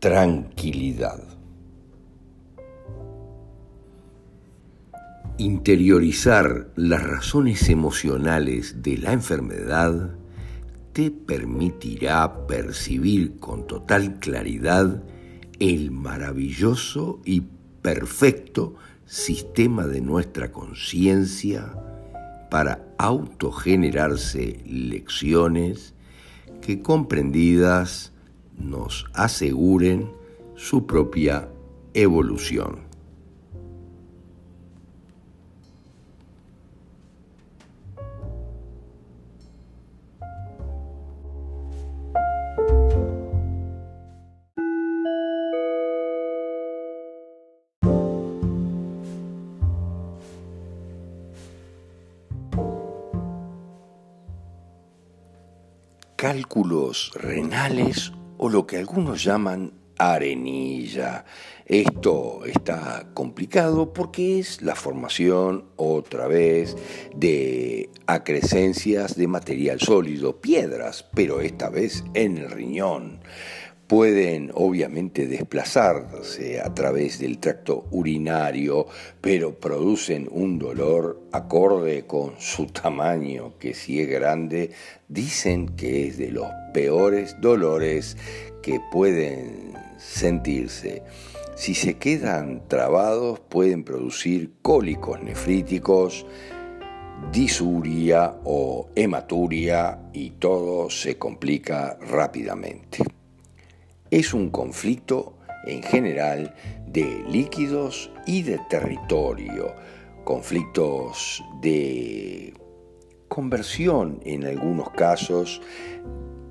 tranquilidad. Interiorizar las razones emocionales de la enfermedad te permitirá percibir con total claridad el maravilloso y perfecto sistema de nuestra conciencia para autogenerarse lecciones que comprendidas nos aseguren su propia evolución. cálculos renales o lo que algunos llaman arenilla. Esto está complicado porque es la formación otra vez de acrescencias de material sólido, piedras, pero esta vez en el riñón pueden obviamente desplazarse a través del tracto urinario, pero producen un dolor acorde con su tamaño, que si es grande, dicen que es de los peores dolores que pueden sentirse. Si se quedan trabados pueden producir cólicos nefríticos, disuria o hematuria y todo se complica rápidamente. Es un conflicto en general de líquidos y de territorio, conflictos de conversión en algunos casos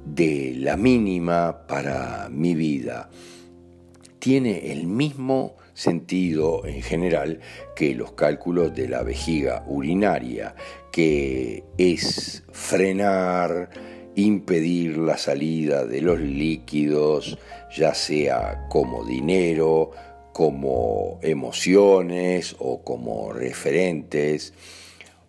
de la mínima para mi vida. Tiene el mismo sentido en general que los cálculos de la vejiga urinaria, que es frenar, impedir la salida de los líquidos, ya sea como dinero, como emociones o como referentes,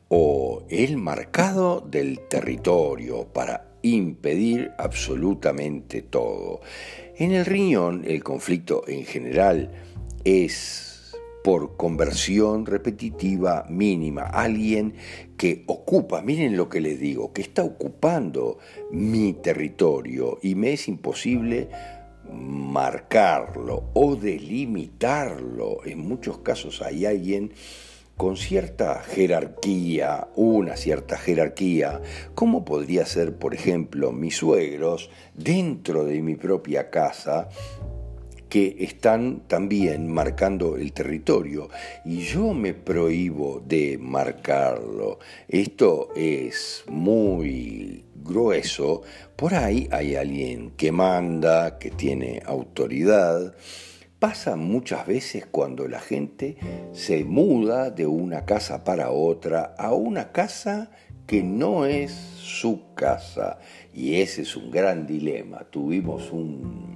o el marcado del territorio para impedir absolutamente todo. En el riñón el conflicto en general es por conversión repetitiva mínima. Alguien que ocupa, miren lo que les digo, que está ocupando mi territorio y me es imposible marcarlo o delimitarlo. En muchos casos hay alguien con cierta jerarquía, una cierta jerarquía, como podría ser, por ejemplo, mis suegros, dentro de mi propia casa, que están también marcando el territorio y yo me prohíbo de marcarlo. Esto es muy grueso. Por ahí hay alguien que manda, que tiene autoridad. Pasa muchas veces cuando la gente se muda de una casa para otra a una casa que no es su casa. Y ese es un gran dilema. Tuvimos un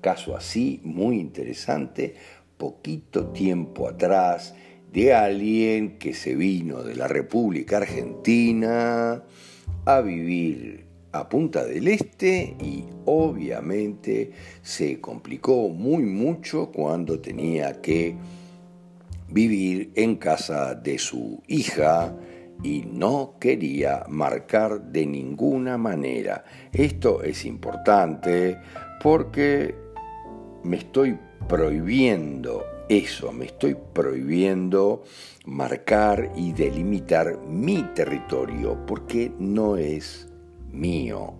caso así muy interesante, poquito tiempo atrás, de alguien que se vino de la República Argentina a vivir a Punta del Este y obviamente se complicó muy mucho cuando tenía que vivir en casa de su hija y no quería marcar de ninguna manera. Esto es importante porque me estoy prohibiendo eso, me estoy prohibiendo marcar y delimitar mi territorio porque no es mío.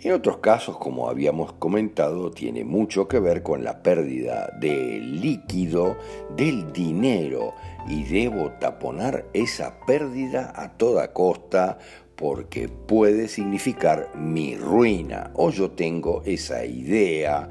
En otros casos, como habíamos comentado, tiene mucho que ver con la pérdida del líquido, del dinero, y debo taponar esa pérdida a toda costa porque puede significar mi ruina, o yo tengo esa idea.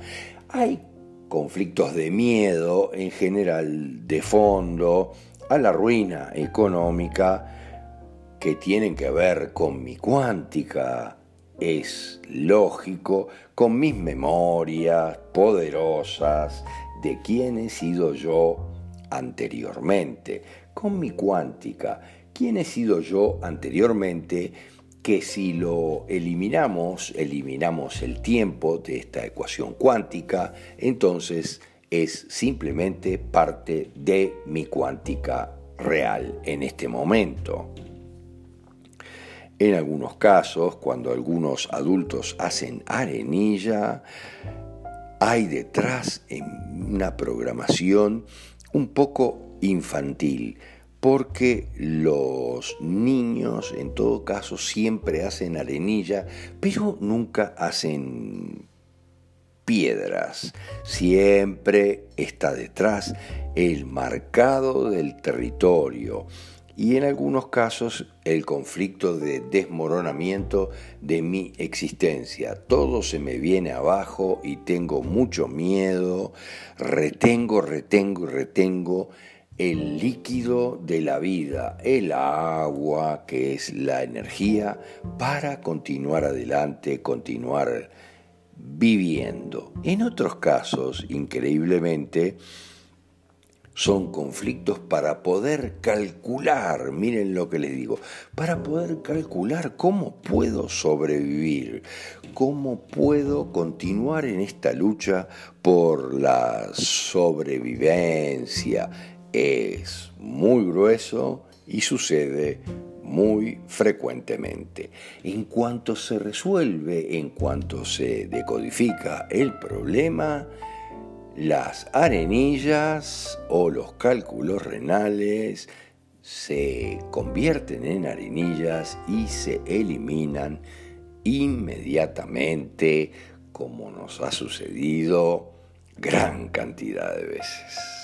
Hay conflictos de miedo en general de fondo a la ruina económica que tienen que ver con mi cuántica, es lógico con mis memorias poderosas de quién he sido yo anteriormente, con mi cuántica, quién he sido yo anteriormente, que si lo eliminamos, eliminamos el tiempo de esta ecuación cuántica, entonces es simplemente parte de mi cuántica real en este momento. En algunos casos, cuando algunos adultos hacen arenilla, hay detrás una programación un poco infantil, porque los niños en todo caso siempre hacen arenilla, pero nunca hacen piedras. Siempre está detrás el marcado del territorio, y en algunos casos el conflicto de desmoronamiento de mi existencia. Todo se me viene abajo y tengo mucho miedo, retengo, retengo retengo el líquido de la vida, el agua, que es la energía, para continuar adelante, continuar viviendo. En otros casos, increíblemente, son conflictos para poder calcular, miren lo que les digo, para poder calcular cómo puedo sobrevivir, cómo puedo continuar en esta lucha por la sobrevivencia. Es muy grueso y sucede muy frecuentemente. En cuanto se resuelve, en cuanto se decodifica el problema, las arenillas o los cálculos renales se convierten en arenillas y se eliminan inmediatamente como nos ha sucedido gran cantidad de veces.